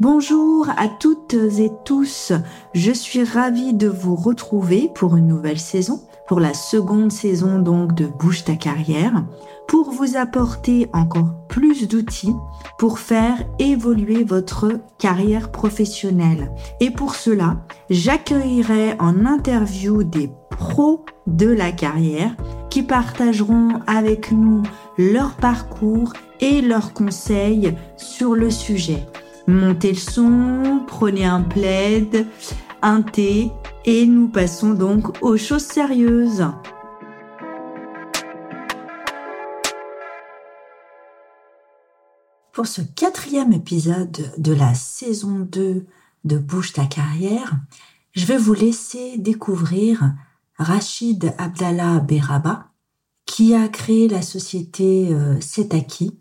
Bonjour à toutes et tous, je suis ravie de vous retrouver pour une nouvelle saison, pour la seconde saison donc de Bouge ta carrière, pour vous apporter encore plus d'outils pour faire évoluer votre carrière professionnelle. Et pour cela, j'accueillerai en interview des pros de la carrière qui partageront avec nous leur parcours et leurs conseils sur le sujet. Montez le son, prenez un plaid, un thé et nous passons donc aux choses sérieuses. Pour ce quatrième épisode de la saison 2 de Bouge ta carrière, je vais vous laisser découvrir Rachid Abdallah Beraba, qui a créé la société euh, Setaki,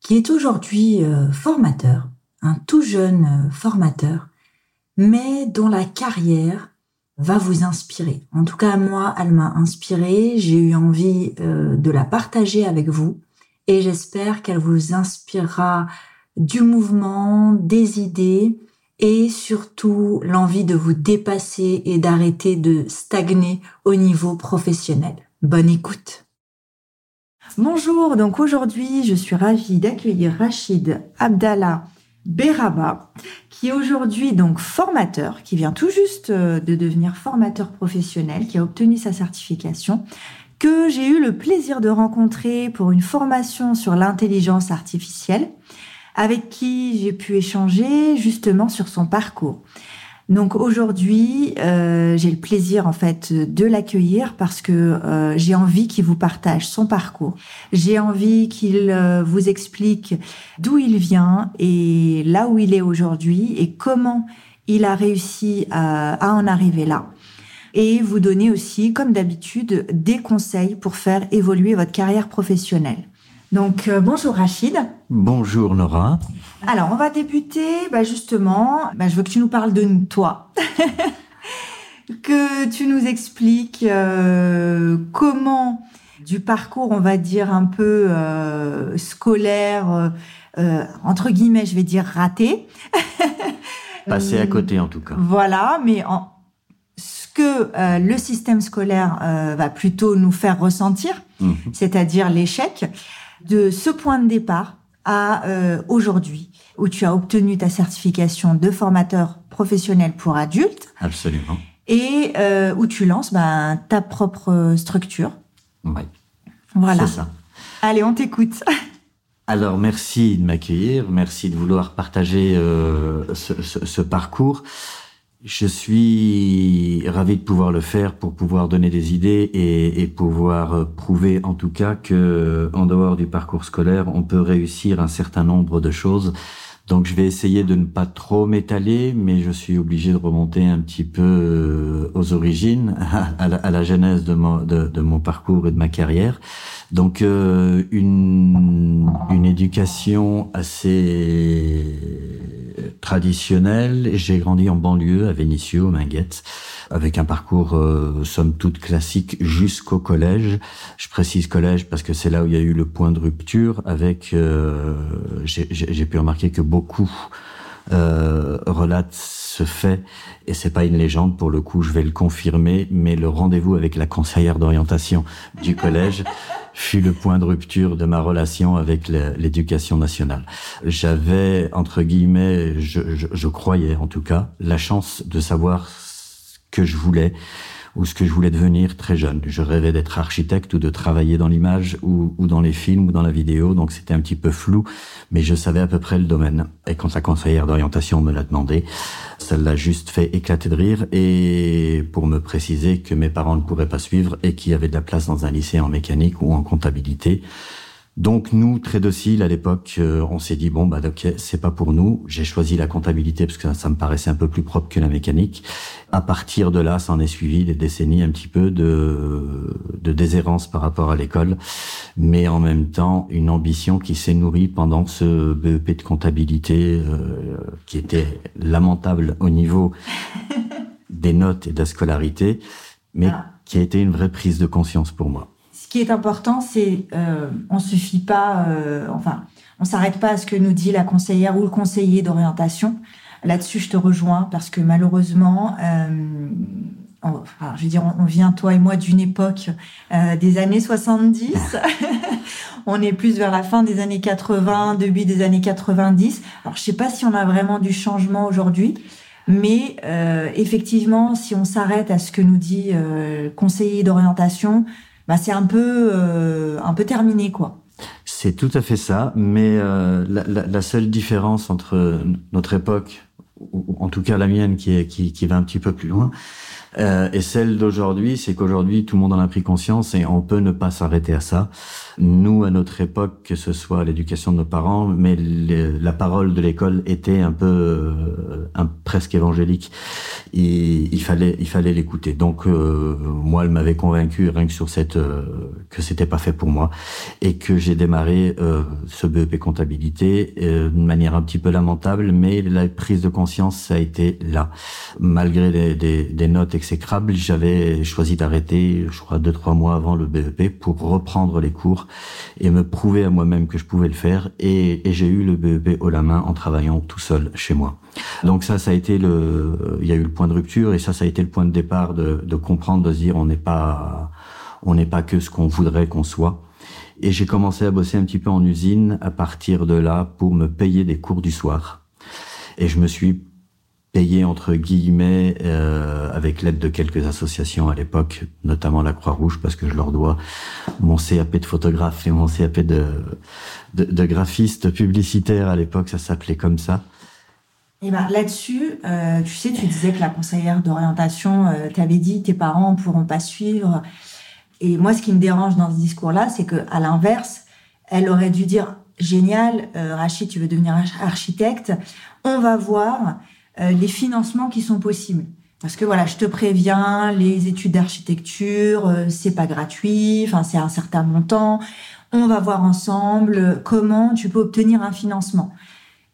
qui est aujourd'hui euh, formateur, un tout jeune euh, formateur, mais dont la carrière va vous inspirer. En tout cas, moi, elle m'a inspiré. J'ai eu envie de la partager avec vous et j'espère qu'elle vous inspirera du mouvement, des idées et surtout l'envie de vous dépasser et d'arrêter de stagner au niveau professionnel. Bonne écoute. Bonjour, donc aujourd'hui je suis ravie d'accueillir Rachid Abdallah Beraba, qui est aujourd'hui donc formateur, qui vient tout juste euh, de devenir formateur professionnel, qui a obtenu sa certification, que j'ai eu le plaisir de rencontrer pour une formation sur l'intelligence artificielle avec qui j'ai pu échanger justement sur son parcours. Donc aujourd'hui, euh, j'ai le plaisir en fait de l'accueillir parce que euh, j'ai envie qu'il vous partage son parcours. J'ai envie qu'il euh, vous explique d'où il vient et là où il est aujourd'hui et comment il a réussi à, à en arriver là. Et vous donner aussi, comme d'habitude, des conseils pour faire évoluer votre carrière professionnelle. Donc euh, bonjour Rachid. Bonjour Nora. Alors on va débuter bah, justement, bah, je veux que tu nous parles de toi. que tu nous expliques euh, comment du parcours, on va dire un peu euh, scolaire, entre guillemets, je vais dire raté. Passé à côté en tout cas. Voilà, mais en, ce que le système scolaire va plutôt nous faire ressentir, mhm. c'est-à-dire l'échec de ce point de départ à euh, aujourd'hui, où tu as obtenu ta certification de formateur professionnel pour adultes. Absolument. Et euh, où tu lances ben, ta propre structure. Oui. Voilà. C'est ça. Allez, on t'écoute. Alors, merci de m'accueillir, merci de vouloir partager euh, ce, ce, ce, parcours. Je suis ravi de pouvoir le faire pour pouvoir donner des idées et, pouvoir prouver en tout cas que en dehors du parcours scolaire, on peut réussir un certain nombre de choses. Donc je vais essayer de ne pas trop m'étaler, mais je suis obligé de remonter un petit peu euh, aux origines, à la, genèse de mon, parcours et de ma carrière. Donc euh, une, éducation assez traditionnel. J'ai grandi en banlieue, à Vénissieux, Minguette, avec un parcours euh, somme toute classique jusqu'au collège. Je précise collège parce que c'est là où il y a eu le point de rupture. Avec, j'ai pu remarquer que euh, relatent ce fait, et c'est pas une légende pour le coup, je vais le confirmer, mais le rendez-vous avec la conseillère d'orientation du collège fut le point de rupture de ma relation avec l'éducation nationale. J'avais, entre guillemets, je, je, je, croyais en tout cas, la chance de savoir ce que je voulais ou ce que je voulais devenir très jeune. Je rêvais d'être architecte ou de travailler dans l'image ou, dans les films ou dans la vidéo, donc c'était un petit peu flou, mais je savais à peu près le domaine. Et quand la conseillère d'orientation me l'a demandé, ça l'a juste fait éclater de rire et pour me préciser que mes parents ne pourraient pas suivre et qu'il y avait de la place dans un lycée en mécanique ou en comptabilité. Donc nous, très dociles à l'époque, euh, on s'est dit bon bah ok, c'est pas pour nous. J'ai choisi la comptabilité parce que ça, ça, me paraissait un peu plus propre que la mécanique. À partir de là, ça en est suivi des décennies un petit peu de, de déshérence par rapport à l'école, mais en même temps une ambition qui s'est nourrie pendant ce BEP de comptabilité euh, qui était lamentable au niveau des notes et de la scolarité, mais ah. qui a été une vraie prise de conscience pour moi qui est important, c'est euh, on suffit pas, euh, enfin, On s'arrête pas à ce que nous dit la conseillère ou le conseiller d'orientation. Là-dessus, je te rejoins parce que malheureusement, euh, je veux dire, on, vient toi et moi d'une époque euh, des années 70. on est plus vers la fin des années 80, début des années 90. Alors, je sais pas si on a vraiment du changement aujourd'hui. Mais euh, effectivement, si on s'arrête à ce que nous dit euh, le conseiller d'orientation, bah, c'est un peu euh, un peu terminé quoi. C'est tout à fait ça, mais la, la, la, seule différence entre notre époque, ou en tout cas la mienne qui, est, qui, qui va un petit peu plus loin, euh, et celle d'aujourd'hui, c'est qu'aujourd'hui, tout le monde en a pris conscience et on peut ne pas s'arrêter à ça. Nous, à notre époque, que ce soit l'éducation de nos parents, mais la parole de l'école était un peu euh, presque évangélique. Et il fallait, il fallait l'écouter. Donc, euh, moi, elle m'avait convaincu rien que sur cette que c'était pas fait pour moi et que j'ai démarré ce BEP comptabilité d'une manière un petit peu lamentable, mais la prise de conscience, ça a été là, malgré des notes exécrables. J'avais choisi d'arrêter, je crois, deux trois mois avant le BEP pour reprendre les cours et me prouver à moi-même que je pouvais le faire. Et, j'ai eu le BEP haut la main en travaillant tout seul chez moi. Donc ça, ça a été le, il y a eu le point de rupture et ça, ça a été le point de départ de, de comprendre, de se dire, on n'est pas, on n'est pas que ce qu'on voudrait qu'on soit. Et j'ai commencé à bosser un petit peu en usine à partir de là pour me payer des cours du soir. Et je me suis payé entre guillemets euh, avec l'aide de quelques associations à l'époque, notamment la Croix-Rouge, parce que je leur dois mon CAP de photographe et mon CAP de, graphiste publicitaire à l'époque, ça s'appelait comme ça. Et ben là-dessus, euh, tu sais, tu disais que la conseillère d'orientation euh, t'avait dit tes parents pourront pas suivre. Et moi, ce qui me dérange dans ce discours-là, c'est que à l'inverse, elle aurait dû dire génial, euh, Rachid, tu veux devenir architecte, on va voir euh, les financements qui sont possibles. Parce que voilà, je te préviens, les études d'architecture, euh, c'est pas gratuit, enfin c'est un certain montant. On va voir ensemble comment tu peux obtenir un financement.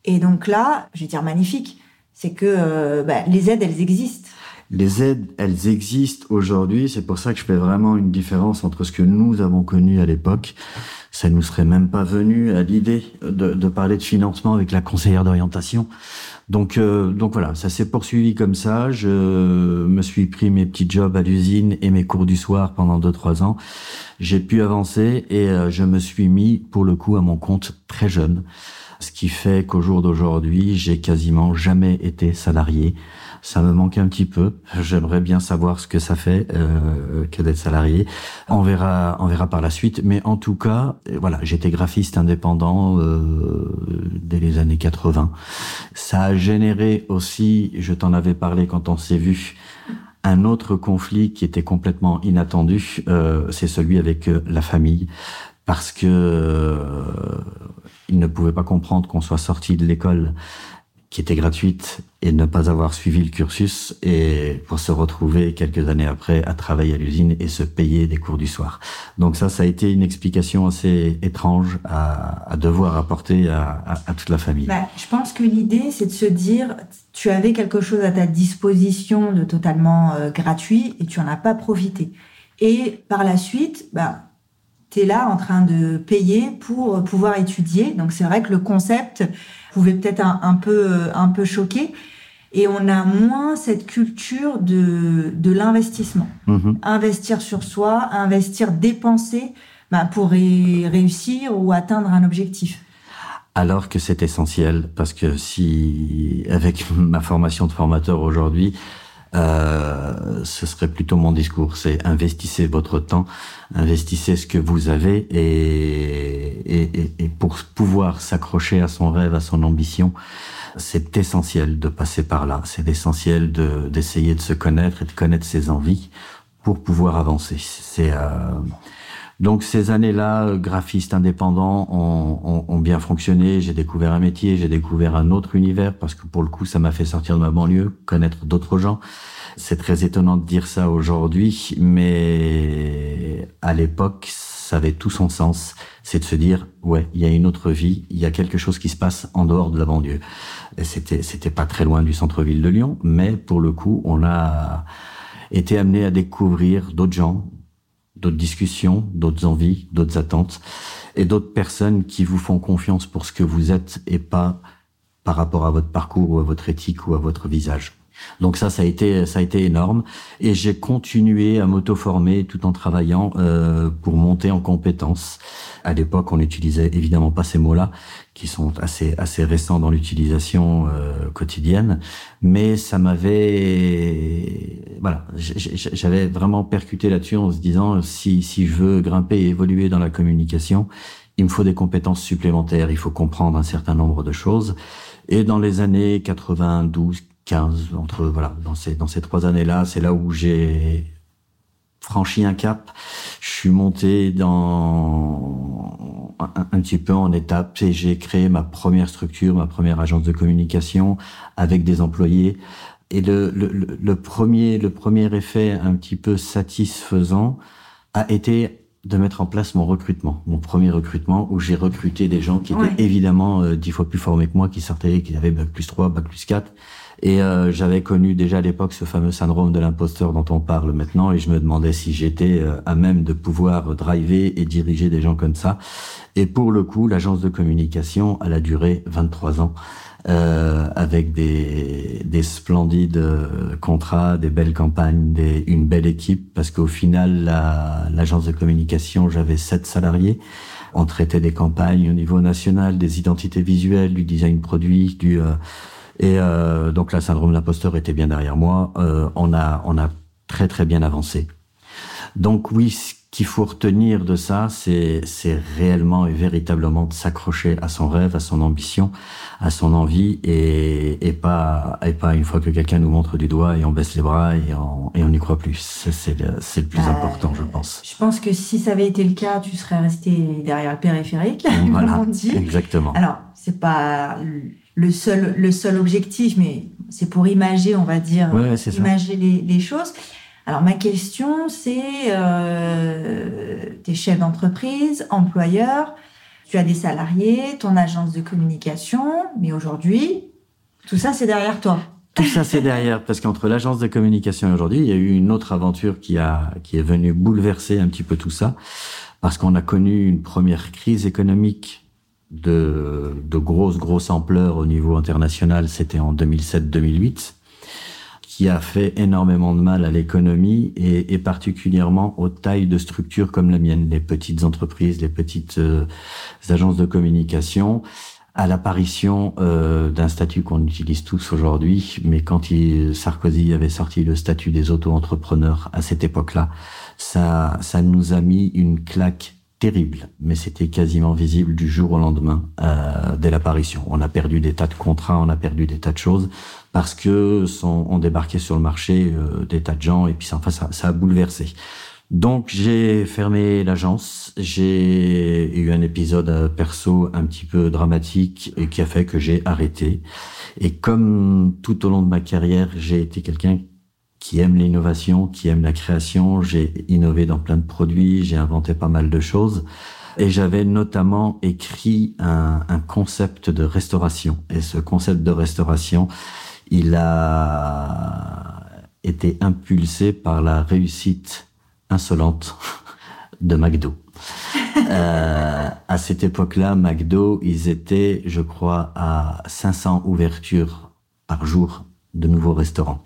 Et donc là, je vais dire magnifique, c'est que euh, bah, les aides, elles existent. Les aides, elles existent aujourd'hui. C'est pour ça que je fais vraiment une différence entre ce que nous avons connu à l'époque. Ça nous serait même pas venu à l'idée de, parler de financement avec la conseillère d'orientation. Donc, euh, donc voilà, ça s'est poursuivi comme ça. Je me suis pris mes petits jobs à l'usine et mes cours du soir pendant deux trois ans. J'ai pu avancer et euh, je me suis mis pour le coup à mon compte très jeune, ce qui fait qu'au jour d'aujourd'hui, j'ai quasiment jamais été salarié ça me manque un petit peu. J'aimerais bien savoir ce que ça fait euh, que d'être salarié. On verra, on verra par la suite. Mais en tout cas, voilà, j'étais graphiste indépendant euh, dès les années 80. Ça a généré aussi, je t'en avais parlé quand on s'est vu, un autre conflit qui était complètement inattendu. Euh, c'est celui avec euh, la famille parce que euh, il ne pouvait pas comprendre qu'on soit sorti de l'école qui était gratuite et ne pas avoir suivi le cursus et pour se retrouver quelques années après à travailler à l'usine et se payer des cours du soir. Donc ça, ça a été une explication assez étrange à, à devoir apporter à, à, à, toute la famille. Bah, je pense que l'idée, c'est de se dire, tu avais quelque chose à ta disposition de totalement euh, gratuit et tu en as pas profité. Et par la suite, bah, tu es là en train de payer pour pouvoir étudier. Donc c'est vrai que le concept pouvait peut-être un, peu euh, un peu choquer et on a moins cette culture de, de l'investissement. Mm-hmm. Investir sur soi, investir, dépenser bah, pour réussir ou atteindre un objectif. Alors que c'est essentiel, parce que si, avec ma formation de formateur aujourd'hui, euh, ce serait plutôt mon discours. C'est investissez votre temps, investissez ce que vous avez et, et, et pour pouvoir s'accrocher à son rêve, à son ambition, c'est essentiel de passer par là. C'est essentiel de, d'essayer de se connaître et de connaître ses envies pour pouvoir avancer. C'est euh, donc ces années-là, graphistes indépendants ont, ont, ont bien fonctionné. J'ai découvert un métier, j'ai découvert un autre univers parce que pour le coup, ça m'a fait sortir de ma banlieue, connaître d'autres gens. C'est très étonnant de dire ça aujourd'hui, mais à l'époque, ça avait tout son sens. C'est de se dire, ouais, il y a une autre vie, il y a quelque chose qui se passe en dehors de la banlieue. C'était, c'était pas très loin du centre-ville de Lyon, mais pour le coup, on a été amené à découvrir d'autres gens, d'autres discussions, d'autres envies, d'autres attentes. et d'autres personnes qui vous font confiance pour ce que vous êtes et pas par rapport à votre parcours ou à votre éthique ou à votre visage. Donc ça, ça a été, ça a été énorme. Et j'ai continué à m'auto-former tout en travaillant euh, pour monter en compétences. À l'époque, on n'utilisait évidemment pas ces mots-là, qui sont assez assez récents dans l'utilisation euh, quotidienne. Mais ça m'avait, voilà, j'avais vraiment percuté là-dessus en se disant si si je veux grimper et évoluer dans la communication, il me faut des compétences supplémentaires. Il faut comprendre un certain nombre de choses. Et dans les années 92, 15, entre voilà, dans ces dans ces trois années-là, c'est là où j'ai franchi un cap. Je suis monté dans un, petit peu en étapes et j'ai créé ma première structure, ma première agence de communication avec des employés. Et le, le, le premier le premier effet un petit peu satisfaisant a été de mettre en place mon recrutement, mon premier recrutement, où j'ai recruté des gens qui étaient évidemment euh, dix fois plus formés que moi, qui sortaient, qui avaient bac plus 3, bac plus 4, et euh, j'avais connu déjà à l'époque ce fameux syndrome de l'imposteur dont on parle maintenant, et je me demandais si j'étais euh, à même de pouvoir driver et diriger des gens comme ça. Et pour le coup, l'agence de communication, elle a duré 23 ans. Euh, avec des, des splendides euh, contrats, des belles campagnes, des, une belle équipe, parce qu'au final, l'agence de communication, j'avais sept salariés. On traitait des campagnes au niveau national, des identités visuelles, du design produit, du et euh, donc la syndrome d'imposteur était bien derrière moi. Euh, on a on a très très bien avancé. Donc oui, ce qu'il faut retenir de ça, c'est c'est réellement et véritablement de s'accrocher à son rêve, à son ambition, à son envie, et, et pas et pas une fois que quelqu'un nous montre du doigt et on baisse les bras et on et on n'y croit plus. C'est le, c'est le plus bah, important, je pense. Je pense que si ça avait été le cas, tu serais resté derrière le périphérique, voilà, on dit. Exactement. Alors c'est pas le seul, le seul objectif, mais c'est pour imager, on va dire, imager les, les, choses. Alors ma question, c'est, euh, es chef d'entreprise, employeur, tu as des salariés, ton agence de communication, mais aujourd'hui, tout ça, c'est derrière toi. Tout ça, c'est derrière, parce qu'entre l'agence de communication et aujourd'hui, il y a eu une autre aventure qui a, qui est venue bouleverser un petit peu tout ça, parce qu'on a connu une première crise économique de, de grosse, grosse ampleur au niveau international, c'était en 2007-2008, qui a fait énormément de mal à l'économie et, et, particulièrement aux tailles de structures comme la mienne, les petites entreprises, les petites euh, agences de communication, à l'apparition euh, d'un statut qu'on utilise tous aujourd'hui, mais quand il, Sarkozy avait sorti le statut des auto-entrepreneurs à cette époque-là, ça, ça nous a mis une claque terrible, mais c'était quasiment visible du jour au lendemain euh, dès l'apparition. On a perdu des tas de contrats, on a perdu des tas de choses parce que sont, on débarquait sur le marché euh, des tas de gens et puis ça, enfin ça, ça a bouleversé. Donc j'ai fermé l'agence, j'ai eu un épisode euh, perso un petit peu dramatique et qui a fait que j'ai arrêté. Et comme tout au long de ma carrière, j'ai été quelqu'un qui aime l'innovation, qui aime la création. J'ai innové dans plein de produits, j'ai inventé pas mal de choses. Et j'avais notamment écrit un, un, concept de restauration. Et ce concept de restauration, il a été impulsé par la réussite insolente de McDo. Euh, à cette époque-là, McDo, ils étaient, je crois, à 500 ouvertures par jour de nouveaux restaurants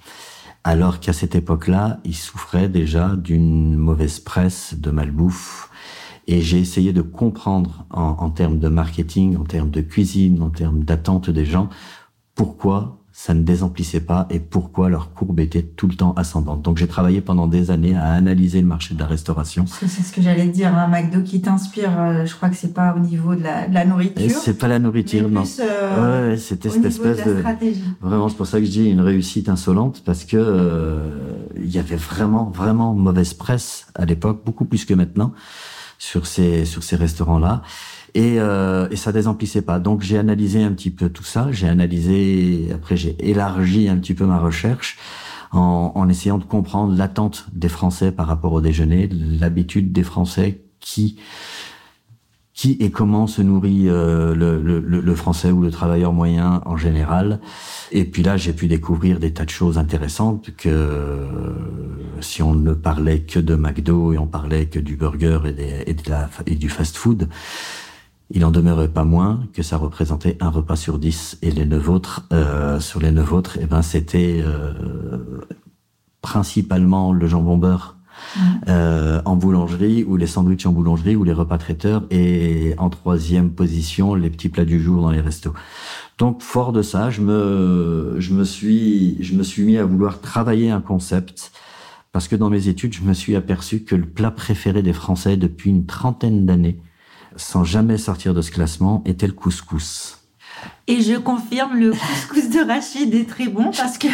alors qu'à cette époque-là, il souffrait déjà d'une mauvaise presse, de malbouffe. Et j'ai essayé de comprendre en, en, termes de marketing, en termes de cuisine, en termes d'attente des gens, pourquoi ça ne désemplissait pas et pourquoi leur courbe était tout le temps ascendante. Donc j'ai travaillé pendant des années à analyser le marché de la restauration. C'est ce que j'allais dire, un McDo qui t'inspire, euh, je crois que c'est pas au niveau de la, de la nourriture. C'est pas la nourriture, non. Euh, ouais, c'était cette espèce de, vraiment, c'est pour ça que je dis une réussite insolente parce que euh, il y avait vraiment, vraiment mauvaise presse à l'époque, beaucoup plus que maintenant sur ces sur ces restaurants là et, euh, et ça désemplissait pas. Donc j'ai analysé un petit peu tout ça, j'ai analysé, après j'ai élargi un petit peu ma recherche en, en essayant de comprendre l'attente des Français par rapport au déjeuner, l'habitude des Français qui qui et comment se nourrit euh, le, le, le, français ou le travailleur moyen en général. Et puis là, j'ai pu découvrir des tas de choses intéressantes que si on ne parlait que de McDo et on parlait que du burger et, des, et, de la, et du fast-food, il en demeurait pas moins que ça représentait un repas sur dix et les neuf autres, euh, sur les neuf autres, eh ben c'était euh, principalement le jambon beurre euh, en boulangerie ou les sandwichs en boulangerie ou les repas traiteurs et en troisième position les petits plats du jour dans les restos. Donc fort de ça, je me je me suis je me suis mis à vouloir travailler un concept parce que dans mes études, je me suis aperçu que le plat préféré des Français depuis une trentaine d'années, sans jamais sortir de ce classement, était le couscous. Et je confirme, le couscous de Rachid est très bon parce que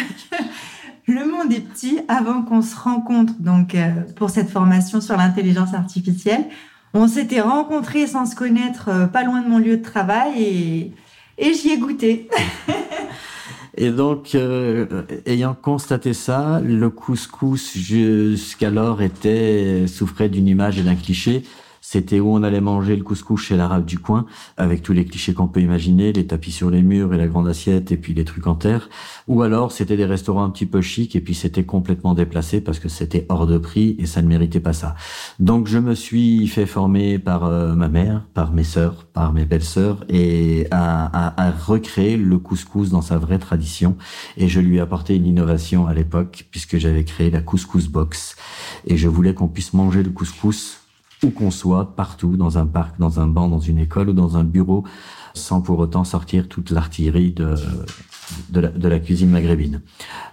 le monde est petit avant qu'on se rencontre donc euh, pour cette formation sur l'intelligence artificielle. On s'était rencontrés sans se connaître euh, pas loin de mon lieu de travail et, et j'y ai goûté. et donc, euh, ayant constaté ça, le couscous jusqu'alors était souffrait d'une image et d'un cliché c'était où on allait manger le couscous chez l'arabe du coin, avec tous les clichés qu'on peut imaginer, les tapis sur les murs et la grande assiette et puis les trucs en terre. Ou alors c'était des restaurants un petit peu chics et puis c'était complètement déplacé parce que c'était hors de prix et ça ne méritait pas ça. Donc je me suis fait former par euh, ma mère, par mes sœurs, par mes belles-sœurs et à, à, à recréer le couscous dans sa vraie tradition. Et je lui ai apporté une innovation à l'époque puisque j'avais créé la couscous box et je voulais qu'on puisse manger le couscous où qu'on soit, partout, dans un parc, dans un banc, dans une école ou dans un bureau, sans pour autant sortir toute l'artillerie de, la, cuisine maghrébine.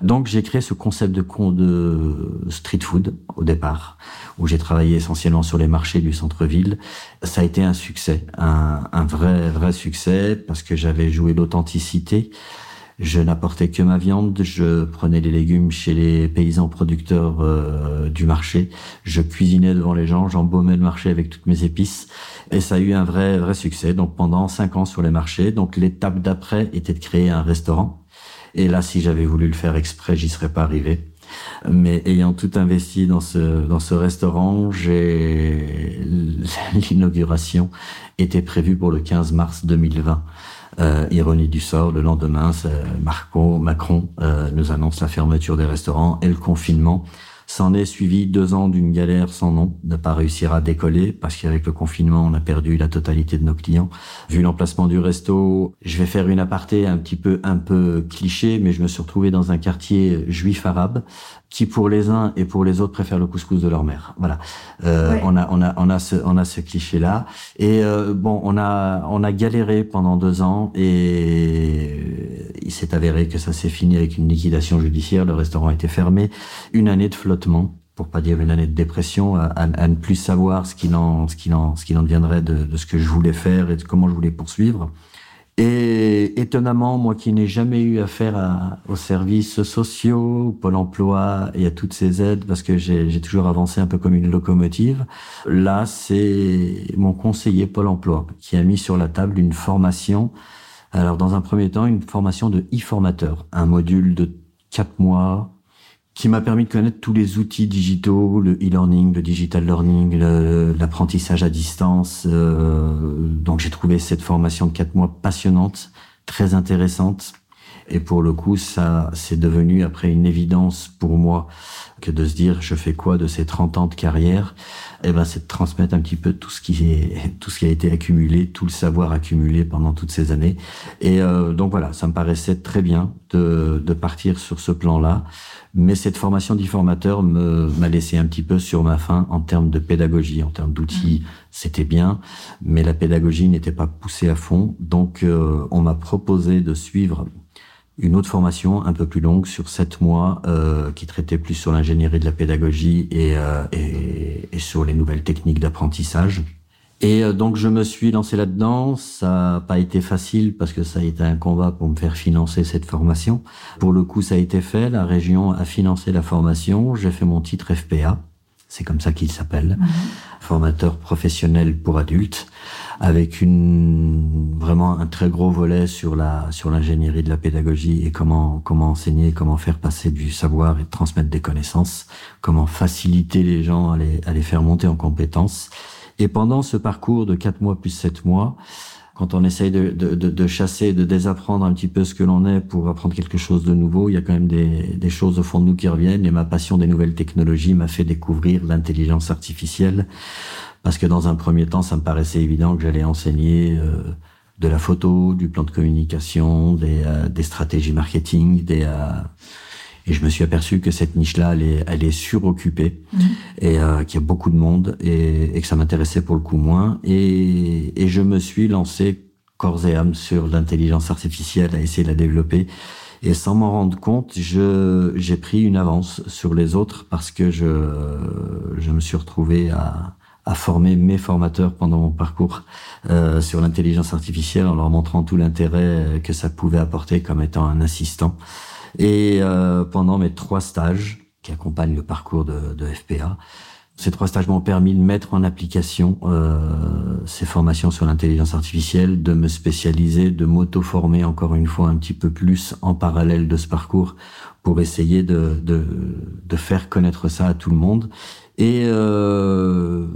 Donc j'ai créé ce concept de, de street food au départ, où j'ai travaillé essentiellement sur les marchés du centre-ville. Ça a été un succès, un vrai, vrai succès, parce que j'avais joué l'authenticité. Je n'apportais que ma viande, je prenais les légumes chez les paysans producteurs euh, du marché, je cuisinais devant les gens, j'embaumais le marché avec toutes mes épices et ça a eu un vrai vrai succès. Donc pendant cinq ans sur les marchés, donc l'étape d'après était de créer un restaurant. Et là, si j'avais voulu le faire exprès, j'y serais pas arrivé. Mais ayant tout investi dans ce dans ce restaurant, j'ai l'inauguration était prévue pour le 15 mars 2020. Euh, ironie du sort, le lendemain, Marco, Macron euh, nous annonce la fermeture des restaurants et le confinement. S'en est suivi deux ans d'une galère sans nom, de pas réussir à décoller, parce qu'avec le confinement, on a perdu la totalité de nos clients. Vu l'emplacement du resto, je vais faire une aparté un petit peu, un peu cliché, mais je me suis retrouvé dans un quartier juif arabe, qui pour les uns et pour les autres préfèrent le couscous de leur mère. Voilà. Euh, on a, on a, on a ce, on a ce cliché-là. Et euh, bon, on a, on a galéré pendant deux ans et il s'est avéré que ça s'est fini avec une liquidation judiciaire. Le restaurant a été fermé. Une année de flottement, pour pas dire une année de dépression, à, à, ne plus savoir ce qu'il en, ce qu'il en, ce qu'il en deviendrait de, de, ce que je voulais faire et de comment je voulais poursuivre. Et étonnamment, moi qui n'ai jamais eu affaire à, aux services sociaux, Pôle emploi et à toutes ces aides, parce que j'ai toujours avancé un peu comme une locomotive, là, c'est mon conseiller Pôle emploi qui a mis sur la table une formation. Alors, dans un premier temps, une formation de e-formateur, un module de quatre mois qui m'a permis de connaître tous les outils digitaux, le e-learning, le digital learning, l'apprentissage à distance. Euh, donc j'ai trouvé cette formation de quatre mois passionnante, très intéressante. Et pour le coup, ça, c'est devenu après une évidence pour moi que de se dire, je fais quoi de ces 30 ans de carrière? Eh ben, c'est de transmettre un petit peu tout ce qui est, tout ce qui a été accumulé, tout le savoir accumulé pendant toutes ces années. Et euh, donc voilà, ça me paraissait très bien de, de partir sur ce plan-là. Mais cette formation d'e-formateur m'a laissé un petit peu sur ma faim en termes de pédagogie, en termes d'outils, mmh. c'était bien, mais la pédagogie n'était pas poussée à fond. Donc, euh, on m'a proposé de suivre une autre formation un peu plus longue sur sept mois euh, qui traitait plus sur l'ingénierie de la pédagogie et, euh, et, et, sur les nouvelles techniques d'apprentissage. Et euh, donc je me suis lancé là-dedans. Ça n'a pas été facile parce que ça a été un combat pour me faire financer cette formation. Pour le coup, ça a été fait. La région a financé la formation. J'ai fait mon titre FPA. C'est comme ça qu'il s'appelle. Mhm. Formateur professionnel pour adultes avec une vraiment un très gros volet sur la sur l'ingénierie de la pédagogie et comment comment enseigner, comment faire passer du savoir et transmettre des connaissances, comment faciliter les gens à les, à les faire monter en compétences. Et pendant ce parcours de 4 mois plus 7 mois, quand on essaye de, de, de, chasser, de désapprendre un petit peu ce que l'on est pour apprendre quelque chose de nouveau, il y a quand même des, des choses au fond de nous qui reviennent. Et ma passion des nouvelles technologies m'a fait découvrir l'intelligence artificielle, parce que dans un premier temps, ça me paraissait évident que j'allais enseigner euh, de la photo, du plan de communication, des, euh, des stratégies marketing, des euh, et je me suis aperçu que cette niche-là, elle est, elle est suroccupée mmh. et euh, qu'il y a beaucoup de monde et, et que ça m'intéressait pour le coup moins. Et, et, je me suis lancé corps et âme sur l'intelligence artificielle à essayer de la développer. Et sans m'en rendre compte, je, j'ai pris une avance sur les autres parce que je, je me suis retrouvé à, à former mes formateurs pendant mon parcours euh, sur l'intelligence artificielle en leur montrant tout l'intérêt que ça pouvait apporter comme étant un assistant. Et euh, pendant mes trois stages qui accompagnent le parcours de, de FPA, ces trois stages m'ont permis de mettre en application euh, ces formations sur l'intelligence artificielle, de me spécialiser, de m'auto-former encore une fois un petit peu plus en parallèle de ce parcours pour essayer de, de, de faire connaître ça à tout le monde. Et euh,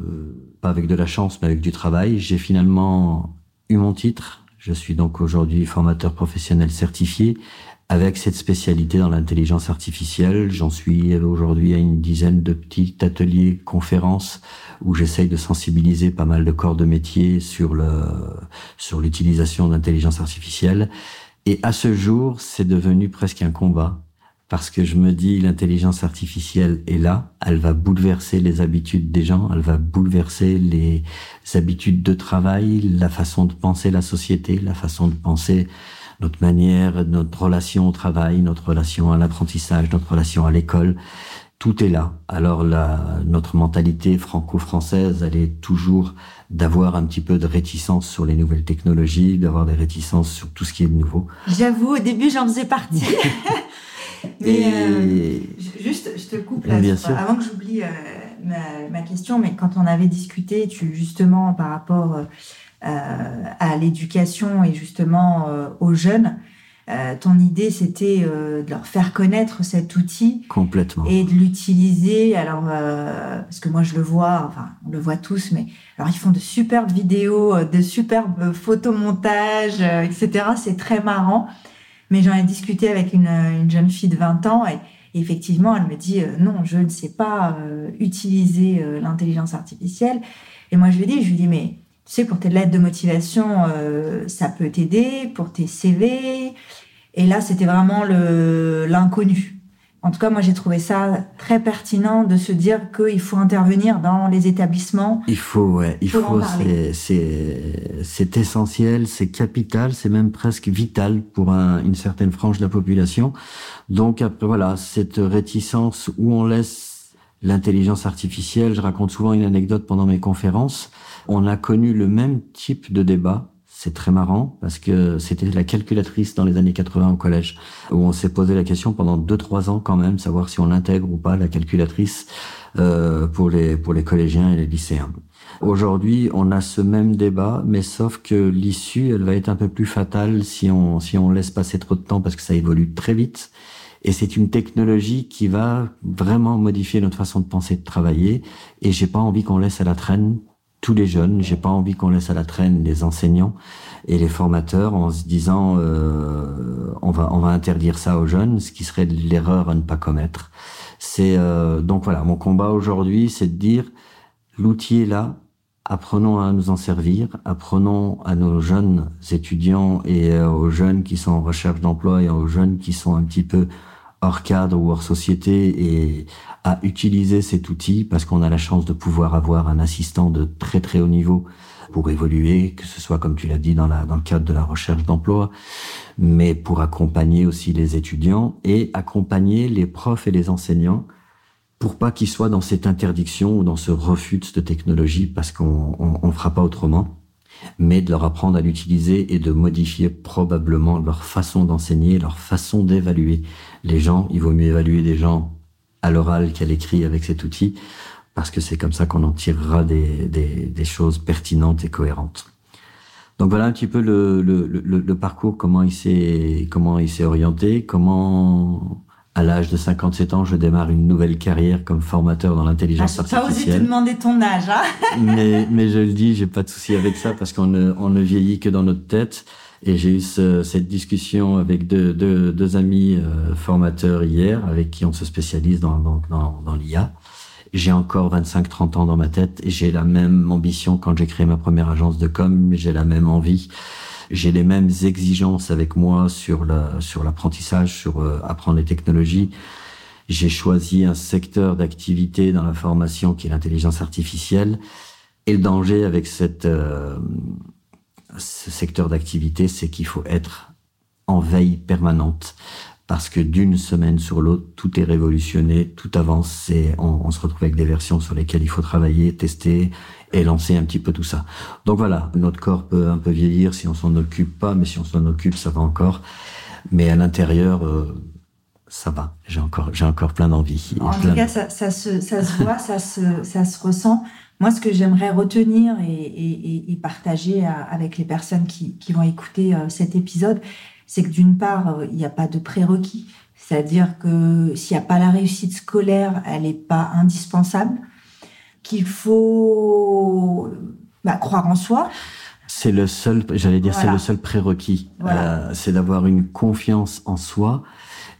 pas avec de la chance, mais avec du travail, j'ai finalement eu mon titre. Je suis donc aujourd'hui formateur professionnel certifié avec cette spécialité dans l'intelligence artificielle. J'en suis aujourd'hui à une dizaine de petits ateliers, conférences où j'essaye de sensibiliser pas mal de corps de métier sur le sur l'utilisation d'intelligence artificielle. Et à ce jour, c'est devenu presque un combat parce que je me dis l'intelligence artificielle est là, elle va bouleverser les habitudes des gens, elle va bouleverser les habitudes de travail, la façon de penser la société, la façon de penser notre manière, notre relation au travail, notre relation à l'apprentissage, notre relation à l'école. Tout est là. Alors la, notre mentalité franco-française, elle est toujours d'avoir un petit peu de réticence sur les nouvelles technologies, d'avoir des réticences sur tout ce qui est nouveau. J'avoue, au début, j'en faisais partie. mais euh, juste, je te coupe là, avant que j'oublie euh, ma, ma, question, mais quand on avait discuté, tu justement par rapport euh, à l'éducation et justement euh, aux jeunes. Euh, ton idée, c'était de leur faire connaître cet outil. Complètement. Et de l'utiliser. Alors, parce que moi, je le vois, enfin, on le voit tous, mais alors, ils font de superbes vidéos, de superbes photomontages, etc. C'est très marrant. Mais j'en ai discuté avec une, une, jeune fille de 20 ans et, effectivement, elle me dit non, je ne sais pas utiliser l'intelligence artificielle. Et moi, je lui dis, je lui dis, mais tu sais, pour tes lettres de motivation, euh, ça peut t'aider, pour tes CV. Et là, c'était vraiment l'inconnu. En tout cas, moi, j'ai trouvé ça très pertinent de se dire qu'il faut intervenir dans les établissements. Il faut, ouais, il faut. C'est c'est essentiel, c'est capital, c'est même presque vital pour un, une certaine frange de la population. Donc après, voilà, cette réticence où on laisse l'intelligence artificielle. Je raconte souvent une anecdote pendant mes conférences on a connu le même type de débat. C'est très marrant parce que c'était la calculatrice dans les années 80 au collège où on s'est posé la question pendant deux trois ans quand même savoir si on l'intègre ou pas la calculatrice euh, pour les pour les collégiens et les lycéens. Aujourd'hui, on a ce même débat, mais sauf que l'issue, elle va être un peu plus fatale si on si on laisse passer trop de temps parce que ça évolue très vite. Et c'est une technologie qui va vraiment modifier notre façon de penser, de travailler. Et j'ai pas envie qu'on laisse à la traîne tous les jeunes. J'ai pas envie qu'on laisse à la traîne les enseignants et les formateurs en se disant euh, on va on va interdire ça aux jeunes, ce qui serait l'erreur à ne pas commettre. C'est euh, donc voilà mon combat aujourd'hui, c'est de dire l'outil est là, apprenons à nous en servir, apprenons à nos jeunes étudiants et euh, aux jeunes qui sont en recherche d'emploi et aux jeunes qui sont un petit peu hors cadre ou hors société et à utiliser cet outil parce qu'on a la chance de pouvoir avoir un assistant de très très haut niveau pour évoluer, que ce soit comme tu l'as dit dans, la, dans le cadre de la recherche d'emploi, mais pour accompagner aussi les étudiants et accompagner les profs et les enseignants pour pas qu'ils soient dans cette interdiction ou dans ce refus de technologie parce qu'on on, fera pas autrement, mais de leur apprendre à l'utiliser et de modifier probablement leur façon d'enseigner, leur façon d'évaluer les gens. Il vaut mieux évaluer des gens à l'oral qu'à l'écrit avec cet outil, parce que c'est comme ça qu'on en tirera des, choses pertinentes et cohérentes. Donc voilà un petit peu le, le, parcours, comment il comment il s'est orienté, comment à l'âge de 57 ans, je démarre une nouvelle carrière comme formateur dans l'intelligence ah, artificielle. Pas osé te demander ton âge, hein mais, mais je le dis, j'ai pas de souci avec ça parce qu'on ne, on ne vieillit que dans notre tête. Et j'ai eu ce, cette discussion avec deux, deux, deux amis euh, formateurs hier, avec qui on se spécialise dans, dans, dans, dans l'IA. J'ai encore 25-30 ans dans ma tête et j'ai la même ambition quand j'ai créé ma première agence de com. J'ai la même envie j'ai les mêmes exigences avec moi sur sur l'apprentissage, sur euh, apprendre les technologies. J'ai choisi un secteur d'activité dans la formation qui est l'intelligence artificielle. Et le danger avec euh, ce secteur d'activité, c'est qu'il faut être en veille permanente parce que d'une semaine sur l'autre, tout est révolutionné, tout avance et on, se retrouve avec des versions sur lesquelles il faut travailler, tester et lancer un petit peu tout ça. Donc voilà, notre corps peut un peu vieillir si on s'en occupe pas, mais si on s'en occupe, ça va encore. Mais à l'intérieur, euh, ça va. J'ai encore, j'ai encore plein d'envie. En tout cas, ça, ça, se, ça se voit, ça se, ça se ressent. Moi, ce que j'aimerais retenir et, et, et, partager avec les personnes qui, qui vont écouter euh, cet épisode, c'est que d'une part, euh, il n'y a pas de prérequis. C'est-à-dire que s'il n'y a pas la réussite scolaire, elle n'est pas indispensable. Qu'il faut bah, croire en soi. C'est le seul, j'allais dire, c'est le seul prérequis. Euh, c'est d'avoir une confiance en soi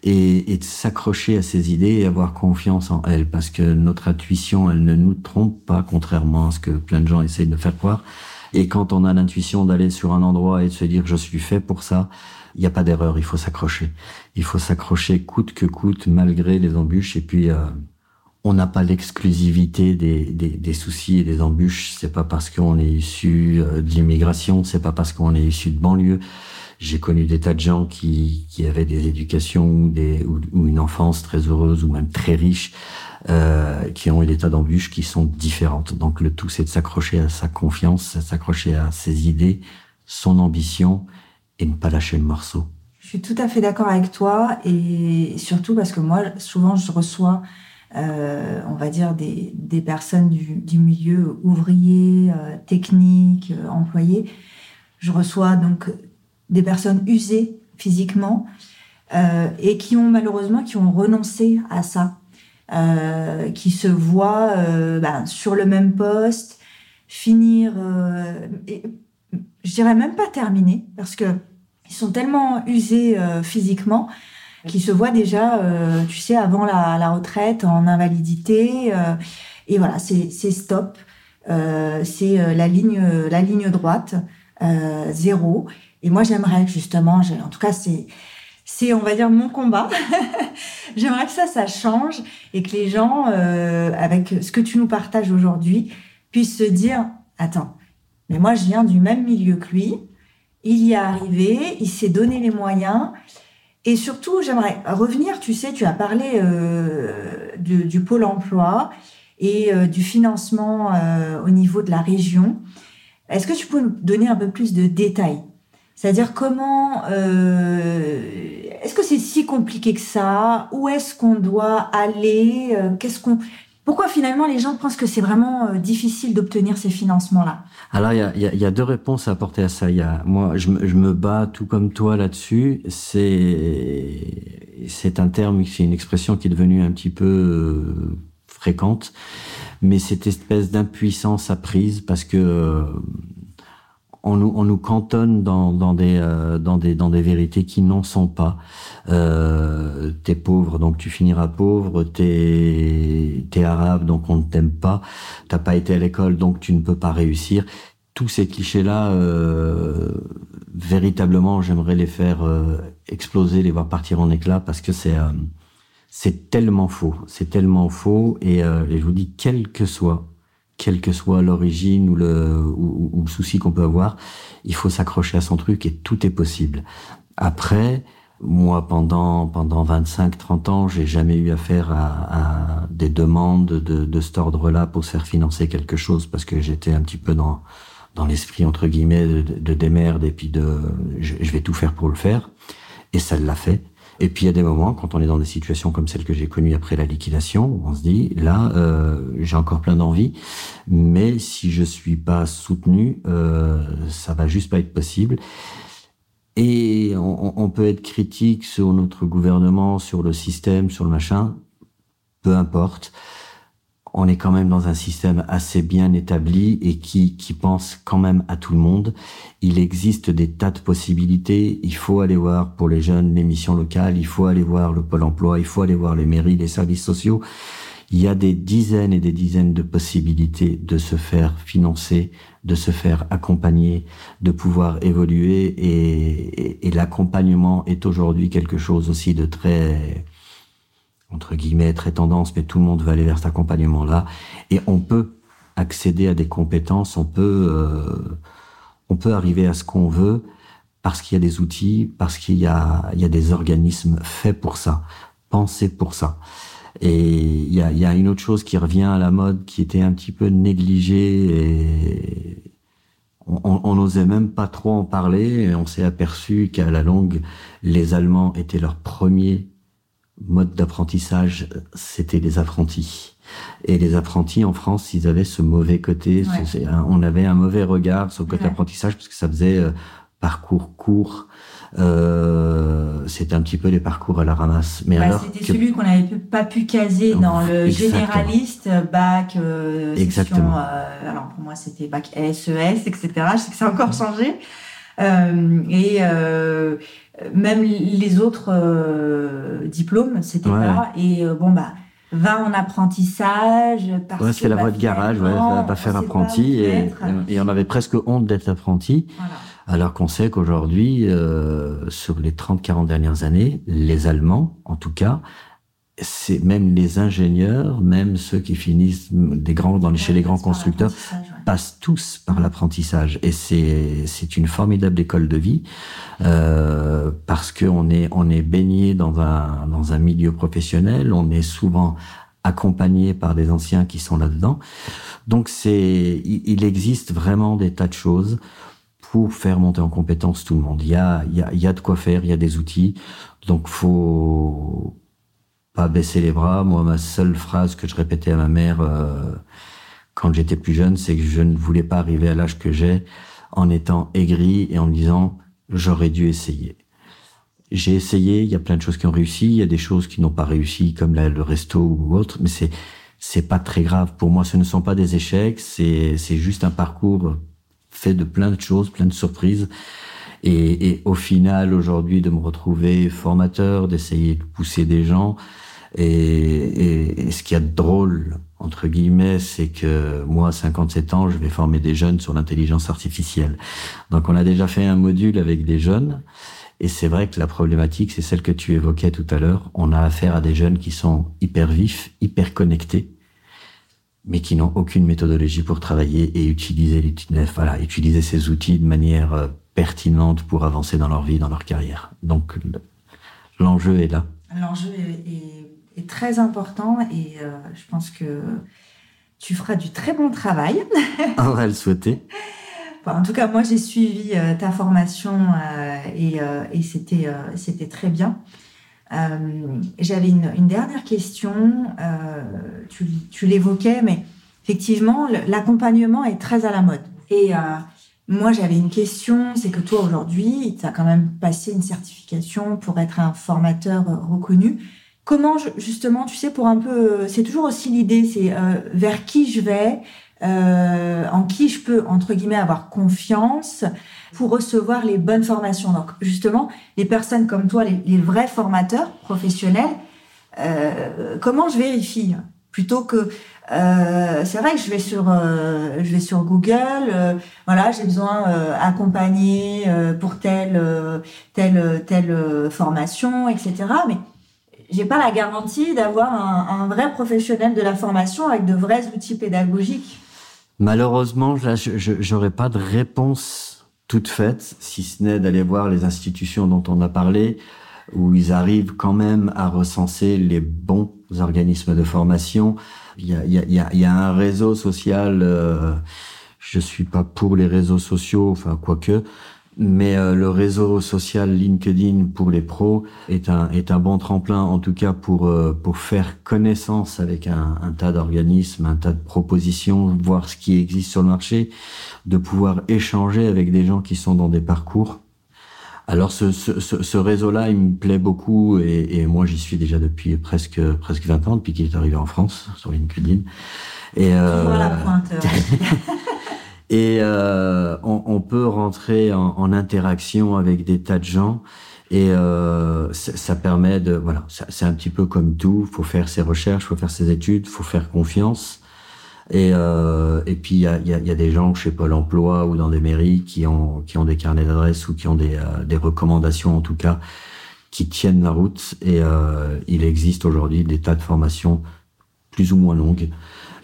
et, et de s'accrocher à ses idées et avoir confiance en elles. Parce que notre intuition, elle ne nous trompe pas, contrairement à ce que plein de gens essayent de faire croire. Et quand on a l'intuition d'aller sur un endroit et de se dire je suis fait pour ça, il n'y a pas d'erreur, il faut s'accrocher. Il faut s'accrocher coûte que coûte, malgré les embûches. Et puis, euh, on n'a pas l'exclusivité des, des, soucis et des embûches. C'est pas parce qu'on est issu euh, de l'immigration, c'est pas parce qu'on est issu de banlieue. J'ai connu des tas de gens qui, qui avaient des éducations ou une enfance très heureuse ou même très riche, euh, qui ont eu des tas d'embûches qui sont différentes. Donc le tout, c'est de s'accrocher à sa confiance, s'accrocher à ses idées, son ambition et ne pas lâcher le morceau. Je suis tout à fait d'accord avec toi et surtout parce que moi, souvent, je reçois, euh, on va dire, des, personnes du, milieu ouvrier, euh, technique, euh, employé. Je reçois donc des personnes usées physiquement et qui ont malheureusement qui ont renoncé à ça, qui se voient ben, sur le même poste, finir, je dirais même pas terminé parce que ils sont tellement usés physiquement qu'ils se voient déjà, euh, tu sais, avant la, retraite en invalidité. Euh, et voilà, c'est stop. c'est la ligne, la ligne droite, zéro. Et moi, j'aimerais justement, en tout cas, c'est, on va dire, mon combat. J'aimerais que ça, ça change et que les gens, avec ce que tu nous partages aujourd'hui, puissent se dire, attends, mais moi, je viens du même milieu que lui. Il y est arrivé, il s'est donné les moyens. Et surtout, j'aimerais revenir, tu sais, tu as parlé euh, du, pôle emploi et euh, du financement euh, au niveau de la région. Est-ce que tu peux nous donner un peu plus de détails? C'est-à-dire comment... Est-ce que c'est si compliqué que ça? Où est-ce qu'on doit aller? Qu'est-ce qu'on pourquoi finalement les gens pensent que c'est vraiment euh, difficile d'obtenir ces financements-là? Alors il y a, y, a, deux réponses à apporter à ça. Moi, je, me bats tout comme toi là-dessus. C'est un terme, c'est une expression qui est devenue un petit peu euh, fréquente, mais cette espèce d'impuissance apprise parce que euh, on nous, on nous cantonne dans, des, dans, des, dans des vérités qui n'en sont pas. T'es pauvre, donc tu finiras pauvre. T'es es arabe, donc on ne t'aime pas. T'as pas été à l'école, donc tu ne peux pas réussir. Tous ces clichés-là, euh, véritablement, j'aimerais les faire euh, exploser, les voir partir en éclats, parce que c'est euh, c'est tellement faux. C'est tellement faux. Et, je vous dis, quel que soit quelle que soit l'origine ou le, ou le souci qu'on peut avoir, il faut s'accrocher à son truc et tout est possible. Après, moi, pendant pendant 25-30 ans, j'ai jamais eu affaire à, à des demandes de, de cet ordre-là pour se faire financer quelque chose parce que j'étais un petit peu dans dans l'esprit entre guillemets de, de démerde et puis de je, je vais tout faire pour le faire et ça l'a fait. Et puis il y a des moments, quand on est dans des situations comme celle que j'ai connue après la liquidation, on se dit là, euh, j'ai encore plein d'envie, mais si je suis pas soutenu, euh, ça va juste pas être possible. Et on, peut être critique sur notre gouvernement, sur le système, sur le machin, peu importe. On est quand même dans un système assez bien établi et qui, qui pense quand même à tout le monde. Il existe des tas de possibilités. Il faut aller voir pour les jeunes les missions locales, il faut aller voir le pôle emploi, il faut aller voir les mairies, les services sociaux. Il y a des dizaines et des dizaines de possibilités de se faire financer, de se faire accompagner, de pouvoir évoluer et, l'accompagnement est aujourd'hui quelque chose aussi de très entre guillemets très tendance, mais tout le monde va aller vers cet accompagnement-là et on peut accéder à des compétences, on peut euh, on peut arriver à ce qu'on veut parce qu'il y a des outils, parce qu'il y a il y a des organismes faits pour ça, pensés pour ça. Et il y a, y a, une autre chose qui revient à la mode, qui était un petit peu négligée et on n'osait même pas trop en parler. Et on s'est aperçu qu'à la longue, les Allemands étaient leur premier mode d'apprentissage, c'était les apprentis. Et les apprentis en France, ils avaient ce mauvais côté. On avait un mauvais regard sur le côté apprentissage parce que ça faisait euh, parcours court euh, c'était un petit peu les parcours à la ramasse. Mais bah, c'était celui qu'on n'avait pas pu caser dans le généraliste, bac, euh, Exactement. Euh, alors pour moi c'était bac SES, etc. Je sais que ça a encore changé. Euh, et euh, même les autres diplômes, c'était pas. Et bon bah va en apprentissage parce ouais, c'est la voie de garage, ouais, va, faire apprenti et, et, on avait presque honte d'être apprenti. Voilà. Alors qu'on sait qu'aujourd'hui, euh, sur les 30-40 dernières années, les Allemands, en tout cas, c'est même les ingénieurs, même ceux qui finissent des grands dans chez les grands constructeurs, passent tous par l'apprentissage. Et c'est c'est une formidable école de vie euh, parce que on est on est baigné dans un dans un milieu professionnel, on est souvent accompagné par des anciens qui sont là-dedans. Donc c'est il existe vraiment des tas de choses faire monter en compétence tout le monde. Il y a, y a, y a de quoi faire, il y a des outils. Donc, faut pas baisser les bras. Moi, ma seule phrase que je répétais à ma mère euh, quand j'étais plus jeune, c'est que je ne voulais pas arriver à l'âge que j'ai en étant aigri et en me disant j'aurais dû essayer. J'ai essayé, il y a plein de choses qui ont réussi, il y a des choses qui n'ont pas réussi, comme le resto ou autre, mais c'est c'est pas très grave. Pour moi, ce ne sont pas des échecs, c'est c'est juste un parcours fait de plein de choses, plein de surprises. Et, et au final, aujourd'hui, de me retrouver formateur, d'essayer de pousser des gens. Et, et, ce qu'il y a de drôle, entre guillemets, c'est que moi, à 57 ans, je vais former des jeunes sur l'intelligence artificielle. Donc, on a déjà fait un module avec des jeunes. Et c'est vrai que la problématique, c'est celle que tu évoquais tout à l'heure. On a affaire à des jeunes qui sont hyper vifs, hyper connectés, mais qui n'ont aucune méthodologie pour travailler et utiliser, voilà, utiliser ces outils de manière euh, pertinente pour avancer dans leur vie, dans leur carrière. Donc l'enjeu est là. L'enjeu est, est, très important et euh, je pense que tu feras du très bon travail. On va le souhaiter. en tout cas, moi j'ai suivi euh, ta formation et, et c'était c'était très bien. Euh, j'avais une, une, dernière question. Euh, tu, tu l'évoquais, mais effectivement, l'accompagnement est très à la mode. Et euh, moi, j'avais une question, c'est que toi, aujourd'hui, tu as quand même passé une certification pour être un formateur reconnu. Comment, justement, tu sais, pour un peu... C'est toujours aussi l'idée, c'est vers qui je vais, en qui je peux, entre guillemets, avoir confiance pour recevoir les bonnes formations. Donc justement, les personnes comme toi, les, vrais formateurs professionnels, euh, comment je vérifie Plutôt que euh, c'est vrai que je vais sur euh, je vais sur Google, euh, voilà, j'ai besoin euh, accompagner euh, pour telle telle telle formation, etc. Mais j'ai pas la garantie d'avoir un, un, vrai professionnel de la formation avec de vrais outils pédagogiques. Malheureusement, là, je n'aurais pas de réponse toute faite, si ce n'est d'aller voir les institutions dont on a parlé, où ils arrivent quand même à recenser les bons organismes de formation. Il y a, y a, y a un réseau social. Euh, je suis pas pour les réseaux sociaux, enfin quoique, mais euh, le réseau social LinkedIn pour les pros est un est un bon tremplin en tout cas pour euh, pour faire connaissance avec un, un tas d'organismes, un tas de propositions, voir ce qui existe sur le marché, de pouvoir échanger avec des gens qui sont dans des parcours. Alors ce, ce, ce réseau-là, il me plaît beaucoup et, et moi j'y suis déjà depuis presque presque 20 ans depuis qu'il est arrivé en France sur LinkedIn. Et euh, la pointe. et euh, on, on, peut rentrer en, en, interaction avec des tas de gens et euh, ça permet de voilà, c'est un petit peu comme tout. Faut faire ses recherches, faut faire ses études, faut faire confiance. Et, euh, et puis il y a, y, a, y a, des gens chez Pôle Emploi ou dans des mairies qui ont qui ont des carnets d'adresses ou qui ont des, euh, des recommandations en tout cas qui tiennent la route. Et euh, il existe aujourd'hui des tas de formations plus ou moins longues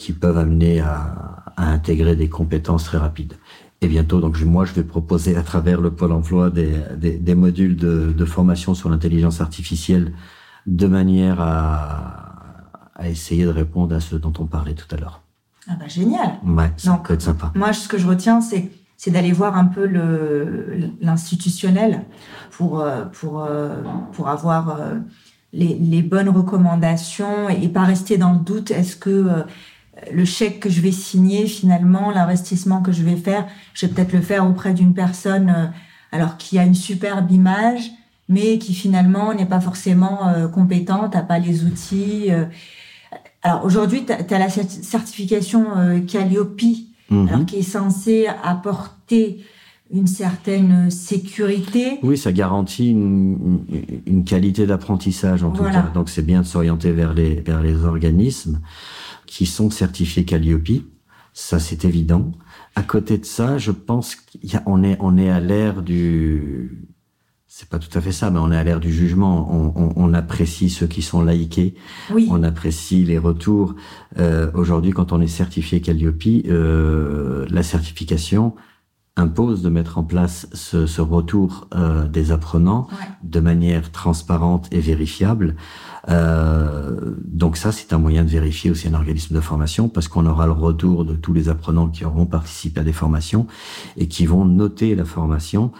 qui peuvent amener à, à intégrer des compétences très rapides. Et bientôt, donc moi, je vais proposer à travers le Pôle Emploi des, des, des modules de, de, formation sur l'intelligence artificielle de manière à, à essayer de répondre à ce dont on parlait tout à l'heure. Ah bah génial. Ouais, ça Donc, peut être sympa. Moi, ce que je retiens, c'est c'est d'aller voir un peu l'institutionnel pour euh, pour euh, pour avoir euh, les, les bonnes recommandations et pas rester dans le doute. Est-ce que le chèque que je vais signer finalement, l'investissement que je vais faire, je vais peut-être le faire auprès d'une personne alors qui a une superbe image, mais qui finalement n'est pas forcément compétente, n'a pas les outils. Alors aujourd'hui, tu as, la certification euh, Calliope, mhm. alors, qui est censée apporter une certaine sécurité. Oui, ça garantit une, une qualité d'apprentissage en tout cas. Donc c'est bien de s'orienter vers les, vers les organismes qui sont certifiés Calliope. Ça, c'est évident. À côté de ça, je pense qu'on est, on est à l'ère du, c'est pas tout à fait ça, mais on est à l'ère du jugement. On, on, on, apprécie ceux qui sont laïqués. Oui. On apprécie les retours. Euh, Aujourd'hui, quand on est certifié Calliope, euh, la certification impose de mettre en place ce, ce retour euh, des apprenants ouais. de manière transparente et vérifiable. Euh, donc ça, c'est un moyen de vérifier aussi un organisme de formation parce qu'on aura le retour de tous les apprenants qui auront participé à des formations et qui vont noter la formation.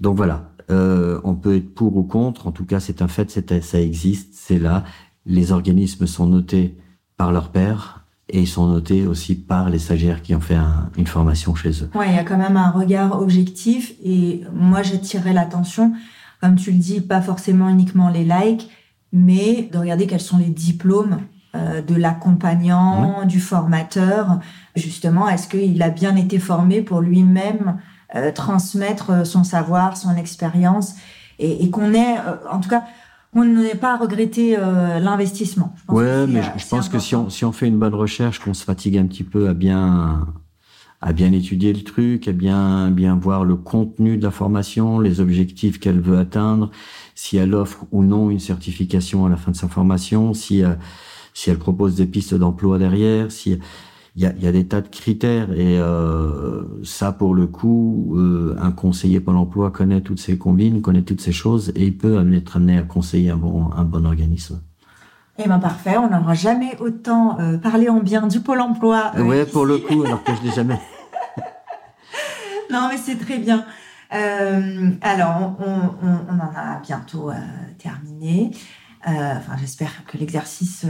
Donc voilà, euh, on peut être pour ou contre. En tout cas, c'est un fait, ça existe, c'est là. Les organismes sont notés par leur père et ils sont notés aussi par les stagiaires qui ont fait un, une formation chez eux. Ouais, il y a quand même un regard objectif et moi j'attirerais l'attention, comme tu le dis, pas forcément uniquement les likes, mais de regarder quels sont les diplômes euh, de l'accompagnant, ouais. du formateur. Justement, est-ce qu'il a bien été formé pour lui-même euh, transmettre son savoir, son expérience, et, et qu'on ait, euh, en tout cas, on n'ait pas à regretter euh, l'investissement. Ouais, mais je, je pense important. que si on, si on fait une bonne recherche, qu'on se fatigue un petit peu à bien à bien étudier le truc, à bien bien voir le contenu de la formation, les objectifs qu'elle veut atteindre, si elle offre ou non une certification à la fin de sa formation, si euh, si elle propose des pistes d'emploi derrière, si il y a, y a, des tas de critères et euh, ça pour le coup euh, un conseiller Pôle Emploi connaît toutes ces combines connaît toutes ces choses et il peut être amené à conseiller un bon un bon organisme. Eh ben parfait. On n'aura jamais autant euh, parlé en bien du Pôle Emploi ouais pour le coup alors que je l'ai jamais. Non mais c'est très bien. Alors on, on, on, en a bientôt terminé enfin j'espère que l'exercice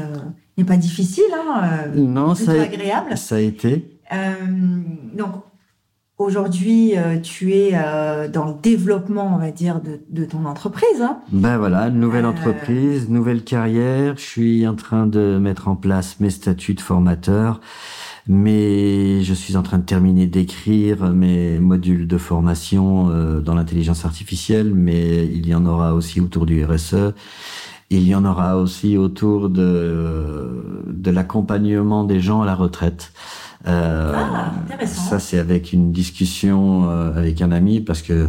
n'est pas difficile, hein, euh, non, ça a, agréable. Ça a été. Euh, donc aujourd'hui, euh, tu es euh, dans le développement, on va dire, de, de ton entreprise. Hein. Ben voilà, nouvelle entreprise, nouvelle carrière. Je suis en train de mettre en place mes statuts de formateur. Mais je suis en train de terminer d'écrire mes modules de formation dans l'intelligence artificielle, mais il y en aura aussi autour du RSE. Il y en aura aussi autour de, de l'accompagnement des gens à la retraite. Euh, ah, ça, c'est avec une discussion euh, avec un ami parce que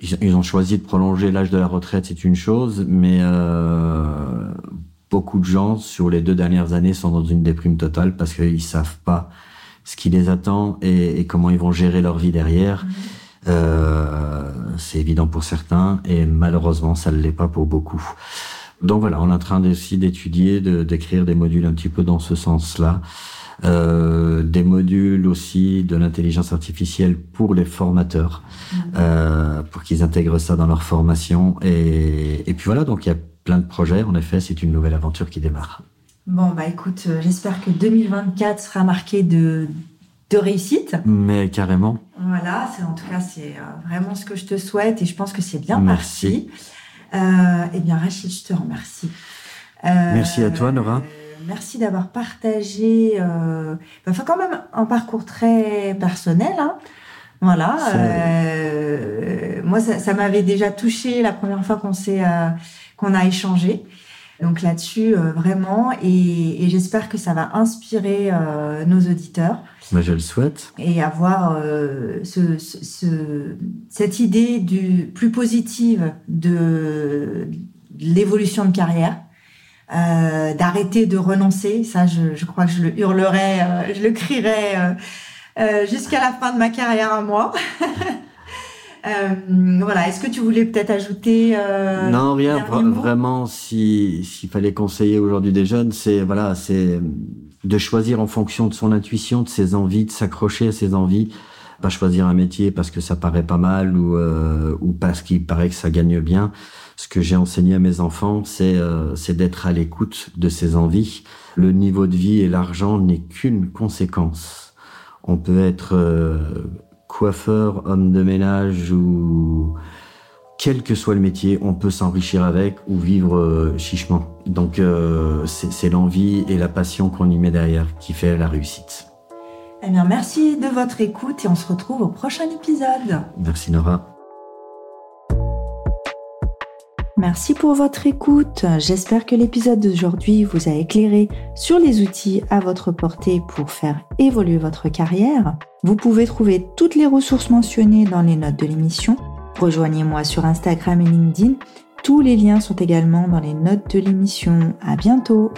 ils ont choisi de prolonger l'âge de la retraite, c'est une chose, mais euh, beaucoup de gens sur les deux dernières années sont dans une déprime totale parce qu'ils savent pas ce qui les attend et, et, comment ils vont gérer leur vie derrière. Mmh. Euh, c'est évident pour certains et malheureusement ça ne l'est pas pour beaucoup. Donc voilà, on est en train aussi d'étudier, d'écrire des modules un petit peu dans ce sens-là. Euh, des modules aussi de l'intelligence artificielle pour les formateurs, mmh. euh, pour qu'ils intègrent ça dans leur formation. Et, et puis voilà, donc il y a plein de projets. En effet, c'est une nouvelle aventure qui démarre. Bon, bah écoute, euh, j'espère que 2024 sera marqué de de réussite. Mais carrément. Voilà, c'est en tout cas c'est vraiment ce que je te souhaite et je pense que c'est bien Merci. parti. Euh, eh bien Rachid, je te remercie. Euh, Merci à toi Nora. Merci d'avoir partagé, euh, enfin quand même un parcours très personnel. Hein. Voilà. Euh, moi, ça, ça m'avait déjà touché la première fois qu'on s'est, euh, qu'on a échangé. Donc là-dessus, euh, vraiment, et, et j'espère que ça va inspirer euh, nos auditeurs. Bah, je le souhaite. Et avoir euh, ce, ce, ce, cette idée du plus positive de, de l'évolution de carrière, d'arrêter de renoncer. Ça, je, je, crois que je le hurlerai, je le crierai jusqu'à la fin de ma carrière à moi. Euh, voilà. Est-ce que tu voulais peut-être ajouter euh, Non, rien. mot? Vraiment, si s'il fallait conseiller aujourd'hui des jeunes, c'est voilà, c'est de choisir en fonction de son intuition, de ses envies, de s'accrocher à ses envies, pas choisir un métier parce que ça paraît pas mal ou euh, ou parce qu'il paraît que ça gagne bien. Ce que j'ai enseigné à mes enfants, c'est euh, c'est d'être à l'écoute de ses envies. Le niveau de vie et l'argent n'est qu'une conséquence. On peut être euh, coiffeur, homme de ménage ou quel que soit le métier, on peut s'enrichir avec ou vivre euh, chichement. Donc euh, c'est c'est l'envie et la passion qu'on y met derrière qui fait la réussite. Eh bien, merci de votre écoute et on se retrouve au prochain épisode. Merci Nora. Merci pour votre écoute. J'espère que l'épisode d'aujourd'hui vous a éclairé sur les outils à votre portée pour faire évoluer votre carrière. Vous pouvez trouver toutes les ressources mentionnées dans les notes de l'émission. Rejoignez-moi sur Instagram et LinkedIn. Tous les liens sont également dans les notes de l'émission. À bientôt!